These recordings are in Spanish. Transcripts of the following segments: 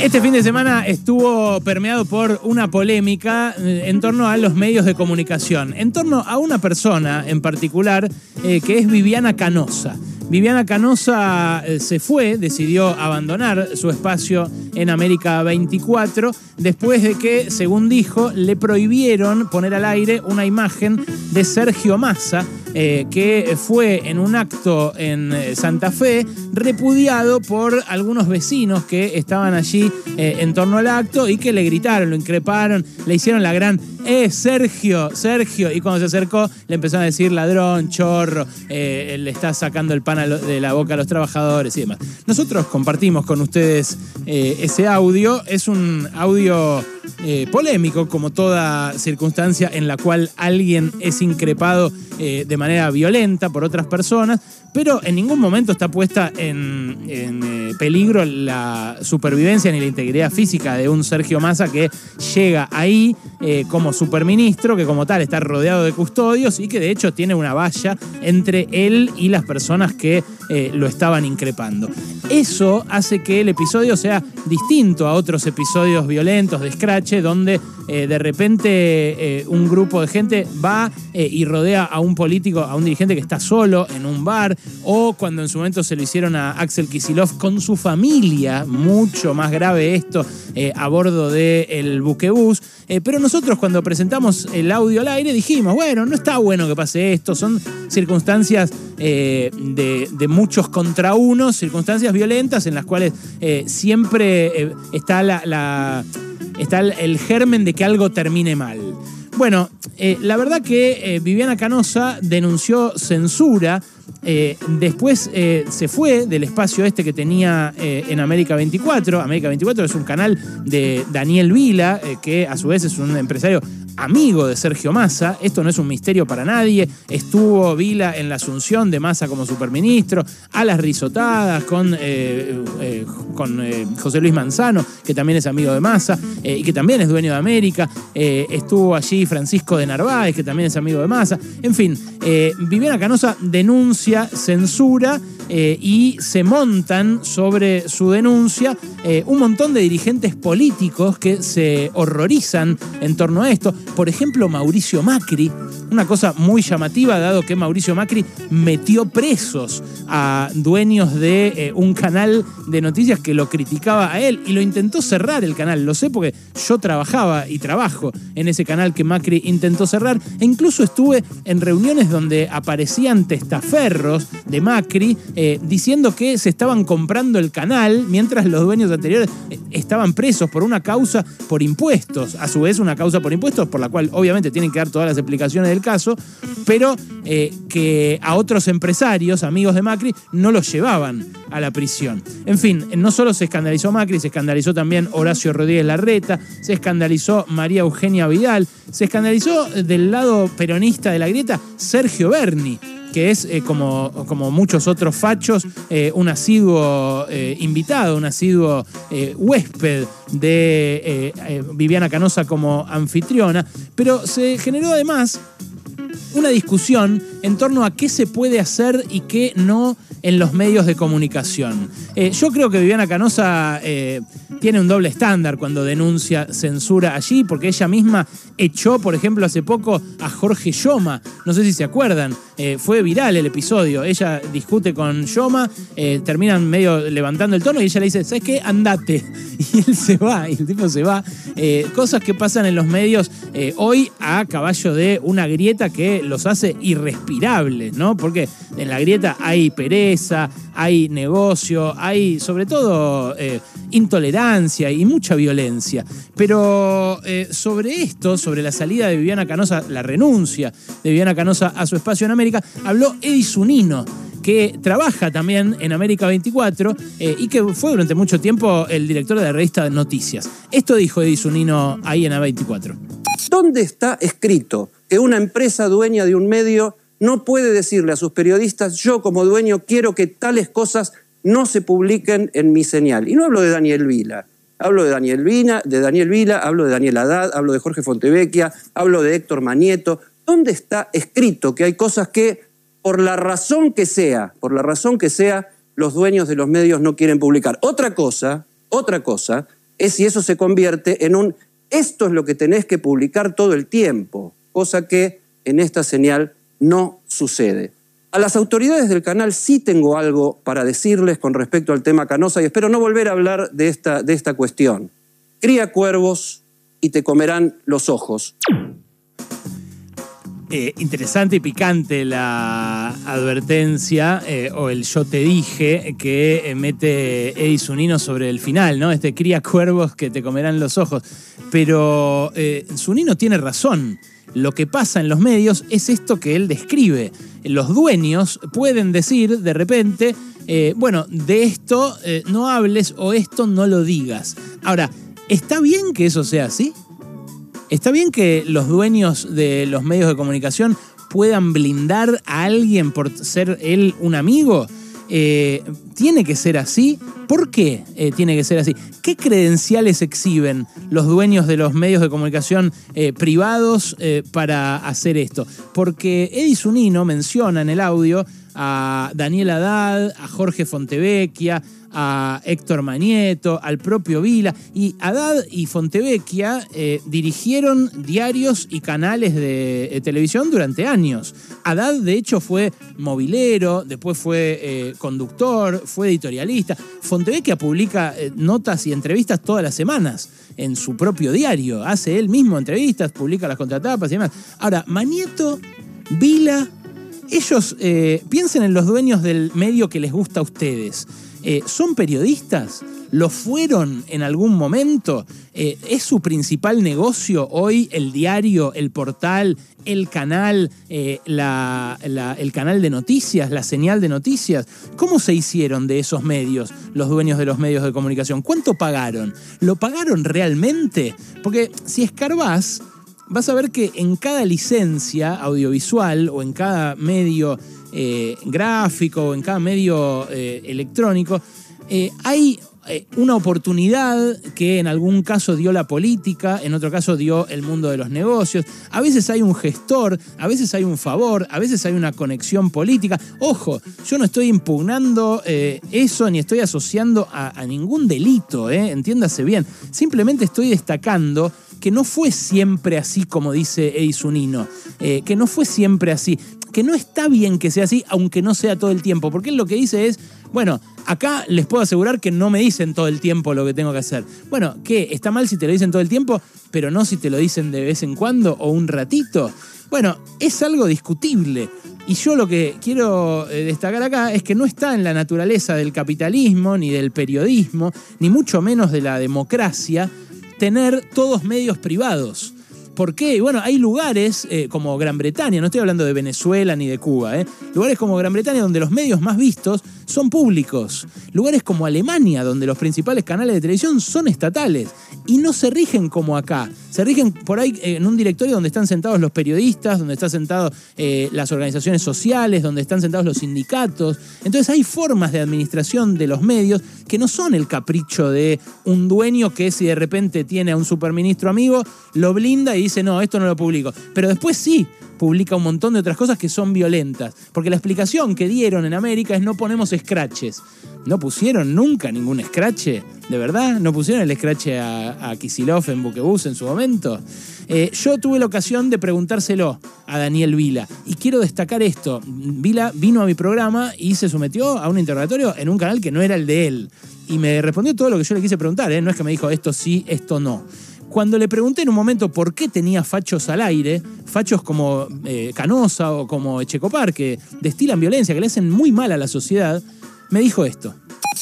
Este fin de semana estuvo permeado por una polémica eh, en torno a los medios de comunicación, en torno a una persona en particular eh, que es Viviana Canosa. Viviana Canosa eh, se fue, decidió abandonar su espacio en América 24 después de que, según dijo, le prohibieron poner al aire una imagen de Sergio Massa, eh, que fue en un acto en eh, Santa Fe repudiado por algunos vecinos que estaban allí en torno al acto y que le gritaron, lo increparon, le hicieron la gran ¡Eh, Sergio! ¡Sergio! Y cuando se acercó le empezaron a decir ladrón, chorro, le está sacando el pan de la boca a los trabajadores y demás. Nosotros compartimos con ustedes eh, ese audio. Es un audio eh, polémico, como toda circunstancia en la cual alguien es increpado eh, de manera violenta por otras personas, pero en ningún momento está puesta en, peligro la supervivencia ni la integridad física de un Sergio Massa que llega ahí como superministro, que como tal está rodeado de custodios y que de hecho tiene una valla entre él y las personas que lo estaban increpando. Eso hace que el episodio sea distinto a otros episodios violentos de Scratch, donde eh, de repente eh, un grupo de gente va eh, y rodea a un político, a un dirigente que está solo en un bar, o cuando en su momento se lo hicieron a Axel Kisilov con su familia, mucho más grave esto, a bordo del buquebús. pero nosotros cuando presentamos el audio al aire dijimos, bueno, no está bueno que pase esto, son circunstancias de, muchos contra unos, circunstancias violentas en las cuales siempre está la está el germen de que algo termine mal. Bueno, eh, la verdad que eh, Viviana Canosa denunció censura. Eh, después se fue del espacio este que tenía en América 24. América 24 es un canal de Daniel Vila, que a su vez es un empresario amigo de Sergio Massa. Esto no es un misterio para nadie. Estuvo Vila en la asunción de Massa como superministro, a las risotadas con, eh, eh, eh, José Luis Manzano, que también es amigo de Massa y que también es dueño de América. estuvo allí Francisco de Narváez, que también es amigo de Massa. En fin, Viviana Canosa denuncia censura y se montan sobre su denuncia un montón de dirigentes políticos que se horrorizan en torno a esto. Por ejemplo, Mauricio Macri, una cosa muy llamativa, dado que Mauricio Macri metió presos a dueños de eh, un canal de noticias que lo criticaba a él y lo intentó cerrar el canal. Lo sé porque yo trabajaba y trabajo en ese canal que Macri intentó cerrar e incluso estuve en reuniones donde aparecían testaferros de Macri eh, diciendo que se estaban comprando el canal mientras los dueños anteriores eh, estaban presos por una causa por impuestos. A su vez, una causa por impuestos por la cual obviamente tienen que dar todas las explicaciones del caso, pero eh, que a otros empresarios, amigos de Macri, no los llevaban a la prisión. En fin, no solo se escandalizó Macri, se escandalizó también Horacio Rodríguez Larreta, se escandalizó María Eugenia Vidal, se escandalizó del lado peronista de la grieta Sergio Berni que es, eh, como, como, muchos otros fachos, eh, un asiduo eh, invitado, un asiduo huésped de Viviana Canosa como anfitriona, pero se generó además una discusión en torno a qué se puede hacer y qué no en los medios de comunicación. yo creo que Viviana Canosa tiene un doble estándar cuando denuncia censura allí, porque ella misma echó, por ejemplo, hace poco a Jorge Yoma, no sé si se acuerdan, eh, fue viral el episodio, ella discute con Yoma, eh, terminan medio levantando el tono y ella le dice, ¿sabes qué? Andate. Y él se va, y el tipo se va. Eh, cosas que pasan en los medios hoy a caballo de una grieta que los hace irrespirables, ¿no? Porque en la grieta hay hay negocio, hay sobre todo intolerancia y mucha violencia. Pero eh, sobre esto, sobre la salida de Viviana Canosa, la renuncia de Viviana Canosa a su espacio en América, habló Eddie Zunino que trabaja también en América 24 eh, y que fue durante mucho tiempo el director de la revista Noticias. Esto dijo Eddie Zunino ahí en A24. ¿Dónde está escrito que una empresa dueña de un medio no puede decirle a sus periodistas, yo como dueño quiero que tales cosas no se publiquen en mi señal. Y no hablo de Daniel Vila, hablo de Daniel, Vina, de Daniel Vila, hablo de Daniel Haddad, hablo de Jorge Fontevecchia, hablo de Héctor Manieto. ¿Dónde está escrito que hay cosas que, por la razón que sea, por la razón que sea, los dueños de los medios no quieren publicar. Otra cosa, otra cosa, es si eso se convierte en un esto es lo que tenés que publicar todo el tiempo, cosa que en esta señal no sucede. A las autoridades del canal sí tengo algo para decirles con respecto al tema Canosa y espero no volver a hablar de esta, de esta cuestión. Cría cuervos y te comerán los ojos. Eh, interesante y picante la advertencia eh, o el yo te dije que eh, mete Eddie Zunino sobre el final, ¿no? Este cría cuervos que te comerán los ojos. Pero Zunino tiene razón. Lo que pasa en los medios es esto que él describe. Los dueños pueden decir de repente, bueno, de esto no hables o esto no lo digas. Ahora, ¿está bien que eso sea así? ¿Está bien que los dueños de los medios de comunicación puedan blindar a alguien por ser él un amigo? Eh, ¿Tiene que ser así? ¿Por qué eh, tiene que ser así? ¿Qué credenciales exhiben los dueños de los medios de comunicación eh, privados para hacer esto? Porque Eddie Zunino menciona en el audio a Daniel Haddad, a Jorge Fontevecchia, a Héctor Manieto, al propio Vila. Y Haddad y Fontevecchia eh, dirigieron diarios y canales de eh, televisión durante años. Haddad, de hecho, fue movilero, después fue eh, conductor, fue editorialista. Fontevecchia publica notas y entrevistas todas las semanas en su propio diario. Hace él mismo entrevistas, publica las contratapas y demás. Ahora, Manieto, Vila ellos piensen en los dueños del medio que les gusta a ustedes. Eh, ¿Son periodistas? ¿Lo fueron en algún momento? Eh, ¿Es su principal negocio hoy el diario, el portal, el canal, eh, el canal de noticias, la señal de noticias? ¿Cómo se hicieron de esos medios los dueños de los medios de comunicación? ¿Cuánto pagaron? ¿Lo pagaron realmente? Porque si escarbás, vas a ver que en cada licencia audiovisual o en cada medio eh, gráfico o en cada medio eh, electrónico, eh, hay una oportunidad que en algún caso dio la política, en otro caso dio el mundo de los negocios. A veces hay un gestor, a veces hay un favor, a veces hay una conexión política. Ojo, yo no estoy impugnando eso ni estoy asociando a, ningún delito, entiéndase bien. Simplemente estoy destacando que no fue siempre así como dice Eisunino, que no fue siempre así que no está bien que sea así, aunque no sea todo el tiempo, porque él lo que dice es, bueno, acá les puedo asegurar que no me dicen todo el tiempo lo que tengo que hacer. Bueno, ¿qué? ¿Está mal si te lo dicen todo el tiempo, pero no si te lo dicen de vez en cuando o un ratito? Bueno, es algo discutible. Y yo lo que quiero eh, destacar acá es que no está en la naturaleza del capitalismo, ni del periodismo, ni mucho menos de la democracia, tener todos medios privados. ¿Por qué? Bueno, hay lugares eh, como Gran Bretaña, no estoy hablando de Venezuela ni de Cuba, ¿eh? lugares como Gran Bretaña donde los medios más vistos son públicos. Lugares como Alemania, donde los principales canales de televisión son estatales y no se rigen como acá. Se rigen por ahí eh, en un directorio donde están sentados los periodistas, donde están sentados eh, las organizaciones sociales, donde están sentados los sindicatos. Entonces hay formas de administración de los medios que no son el capricho de un dueño que si de repente tiene a un superministro amigo, lo blinda y dice, no, esto no lo publico. Pero después sí, publica un montón de otras cosas que son violentas. Porque la explicación que dieron en América es no ponemos scratches. ¿No pusieron nunca ningún scratch? ¿De verdad? ¿No pusieron el scratch a, a Kisilov en Buquebus en su momento? Eh, yo tuve la ocasión de preguntárselo a Daniel Vila. Y quiero destacar esto. Vila vino a mi programa y se sometió a un interrogatorio en un canal que no era el de él. Y me respondió todo lo que yo le quise preguntar. ¿eh? No es que me dijo esto sí, esto no. Cuando le pregunté en un momento por qué tenía fachos al aire, fachos como eh, Canosa o como Echecopar, que destilan violencia, que le hacen muy mal a la sociedad, me dijo esto.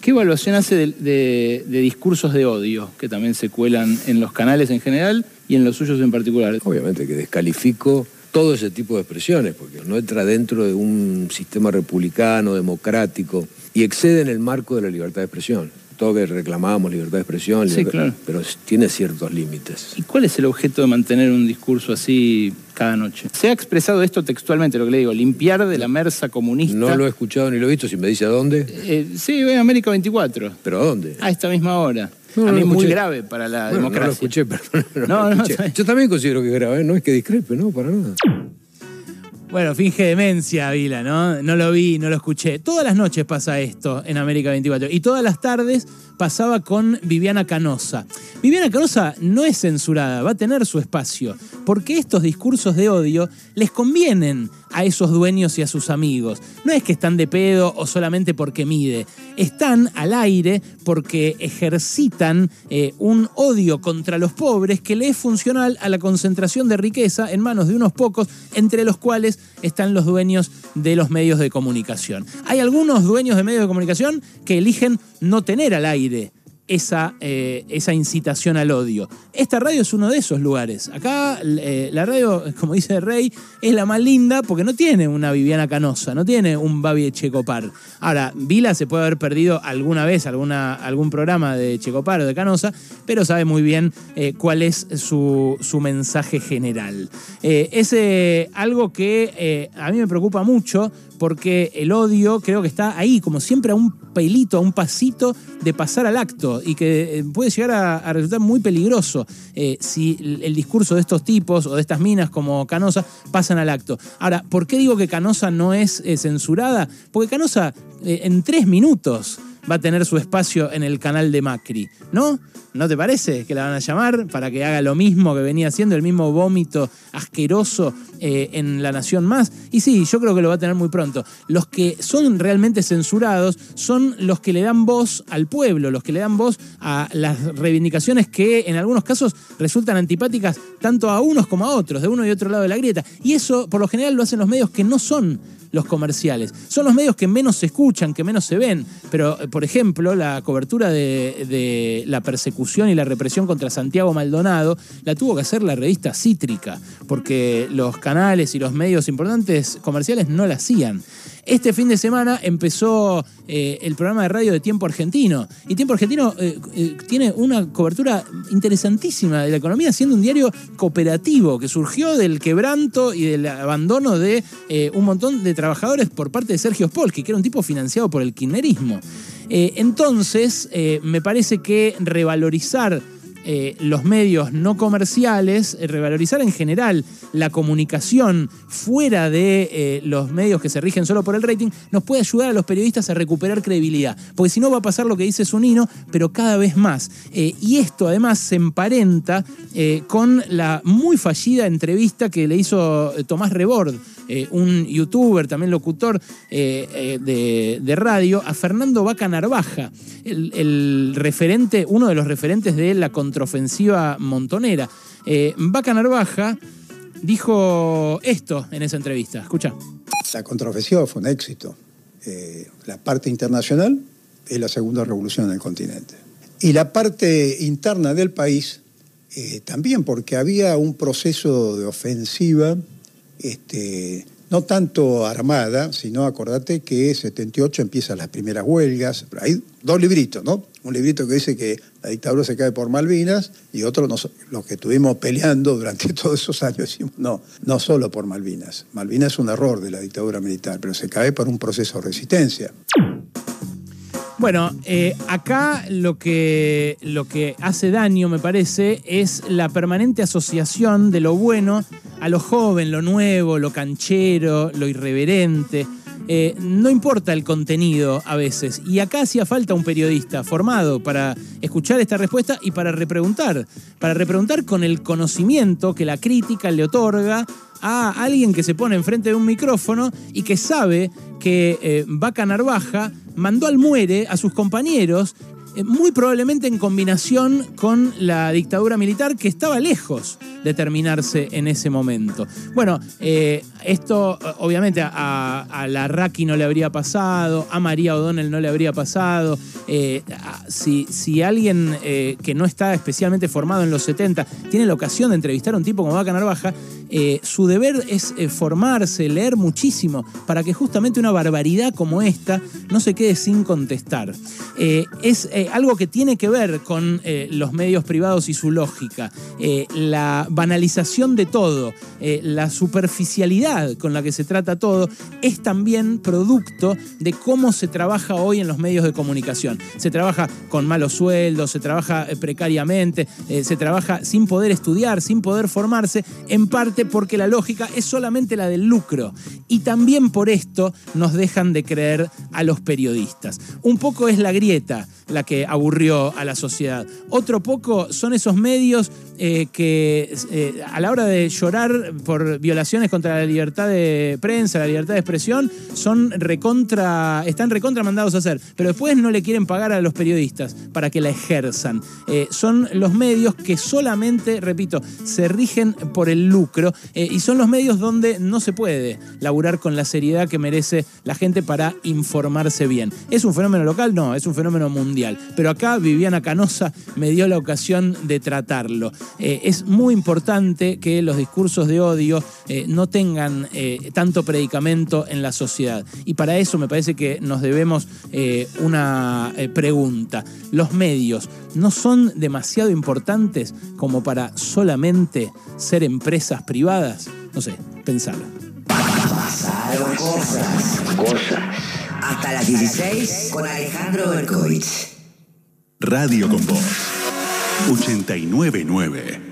¿Qué evaluación hace de, discursos de odio que también se cuelan en los canales en general y en los suyos en particular? Obviamente que descalifico todo ese tipo de expresiones, porque no entra dentro de un sistema republicano, democrático, y excede en el marco de la libertad de expresión todo que reclamamos libertad de expresión, pero tiene ciertos límites. ¿Y cuál es el objeto de mantener un discurso así cada noche? Se ha expresado esto textualmente, lo que le digo, limpiar de la mersa comunista. No lo he escuchado ni lo he visto, si me dice a dónde. Eh, sí, en América 24. ¿Pero a dónde? A esta misma hora. a mí es muy grave para la democracia. No lo escuché, perdón. No, no, Yo también considero que es grave, no es que discrepe, no, para nada. Bueno, finge demencia, Vila, ¿no? No lo vi, no lo escuché. Todas las noches pasa esto en América 24 y todas las tardes pasaba con Viviana Canosa. Viviana Canosa no es censurada, va a tener su espacio, porque estos discursos de odio les convienen a esos dueños y a sus amigos. No es que están de pedo o solamente porque mide, están al aire porque ejercitan eh, un odio contra los pobres que le es funcional a la concentración de riqueza en manos de unos pocos, entre los cuales están los dueños de los medios de comunicación. Hay algunos dueños de medios de comunicación que eligen no tener al aire esa, eh, esa, incitación al odio. Esta radio es uno de esos lugares. Acá eh, la radio, como dice Rey, es la más linda porque no tiene una Viviana Canosa, no tiene un Babi Checopar. Ahora, Vila se puede haber perdido alguna vez alguna, algún programa de Checopar o de Canosa, pero sabe muy bien eh, cuál es su, su mensaje general. es algo que a mí me preocupa mucho porque el odio creo que está ahí, como siempre, a un pelito, a un pasito de pasar al acto y que eh, puede llegar a, resultar muy peligroso eh, si el discurso de estos tipos o de estas minas como Canosa pasan al acto. Ahora, ¿por qué digo que Canosa no es eh, censurada? Porque Canosa en tres minutos va a tener su espacio en el canal de Macri, ¿no? ¿No te parece que la van a llamar para que haga lo mismo que venía haciendo, el mismo vómito asqueroso eh, en La Nación Más? Y sí, yo creo que lo va a tener muy pronto. Los que son realmente censurados son los que le dan voz al pueblo, los que le dan voz a las reivindicaciones que en algunos casos resultan antipáticas tanto a unos como a otros, de uno y otro lado de la grieta. Y eso por lo general lo hacen los medios que no son los comerciales. Son los medios que menos se escuchan, que menos se ven, pero por ejemplo la cobertura de, la persecución y la represión contra Santiago Maldonado la tuvo que hacer la revista Cítrica, porque los canales y los medios importantes comerciales no la hacían. Este fin de semana empezó eh, el programa de radio de Tiempo Argentino. Y Tiempo Argentino eh, eh, tiene una cobertura interesantísima de la economía, siendo un diario cooperativo que surgió del quebranto y del abandono de un montón de trabajadores por parte de Sergio Spolsky, que era un tipo financiado por el kirchnerismo. Entonces, me parece que revalorizar eh, los medios no comerciales, eh, revalorizar en general la comunicación fuera de eh, los medios que se rigen solo por el rating, nos puede ayudar a los periodistas a recuperar credibilidad. Porque si no va a pasar lo que dice Sunino, pero cada vez más. y esto además se emparenta con la muy fallida entrevista que le hizo Tomás Rebord, un youtuber, también locutor de, radio, a Fernando Vaca Narvaja, el, referente, uno de los referentes de la controversia ofensiva montonera. Eh, Vaca Narvaja dijo esto en esa entrevista. Escucha. La contraofensiva fue un éxito. Eh, la parte internacional es la segunda revolución en el continente. Y la parte interna del país eh, también, porque había un proceso de ofensiva este, no tanto armada, sino acordate que 78 empiezan las primeras huelgas. Hay dos libritos, ¿no? Un librito que dice que la dictadura se cae por Malvinas y otro los que estuvimos peleando durante todos esos años decimos, no, no solo por Malvinas. Malvinas es un error de la dictadura militar, pero se cae por un proceso de resistencia. Bueno, eh, acá lo que, lo que hace daño, me parece, es la permanente asociación de lo bueno a lo joven, lo nuevo, lo canchero, lo irreverente. Eh, no importa el contenido a veces. Y acá hacía falta un periodista formado para escuchar esta respuesta y para repreguntar. Para repreguntar con el conocimiento que la crítica le otorga a alguien que se pone enfrente de un micrófono y que sabe que eh, Vaca Narvaja mandó al muere a sus compañeros, muy probablemente en combinación con la dictadura militar que estaba lejos de terminarse en ese momento. Bueno, eh, esto obviamente a, a, la Raki no le habría pasado, a María O'Donnell no le habría pasado. si, si, alguien que no está especialmente formado en los 70 tiene la ocasión de entrevistar a un tipo como Vaca Narvaja, eh, su deber es eh, formarse, leer muchísimo, para que justamente una barbaridad como esta no se quede sin contestar. Eh, algo que tiene que ver con los medios privados y su lógica. la banalización de todo, eh, la superficialidad con la que se trata todo, es también producto de cómo se trabaja hoy en los medios de comunicación. Se trabaja con malos sueldos, se trabaja eh, precariamente, eh, se trabaja sin poder estudiar, sin poder formarse, en parte porque la lógica es solamente la del lucro. Y también por esto nos dejan de creer a los periodistas. Un poco es la grieta la que aburrió a la sociedad. Otro poco son esos medios eh, que eh, a la hora de llorar por violaciones contra la libertad de prensa, la libertad de expresión, son recontra, están recontra mandados a hacer, pero después no le quieren pagar a los periodistas para que la ejerzan. Eh, son los medios que solamente, repito, se rigen por el lucro y son los medios donde no se puede laburar con la seriedad que merece la gente para informarse bien. ¿Es un fenómeno local? No, es un fenómeno mundial. Pero acá Viviana Canosa me dio la ocasión de tratarlo. Eh, es muy importante que los discursos de odio eh, no tengan eh, tanto predicamento en la sociedad. Y para eso me parece que nos debemos una pregunta. ¿Los medios no son demasiado importantes como para solamente ser empresas privadas? No sé, pensalo. Pasaron cosas. Cosas. Hasta las 16 con Alejandro Berkovich. Radio con Voz 899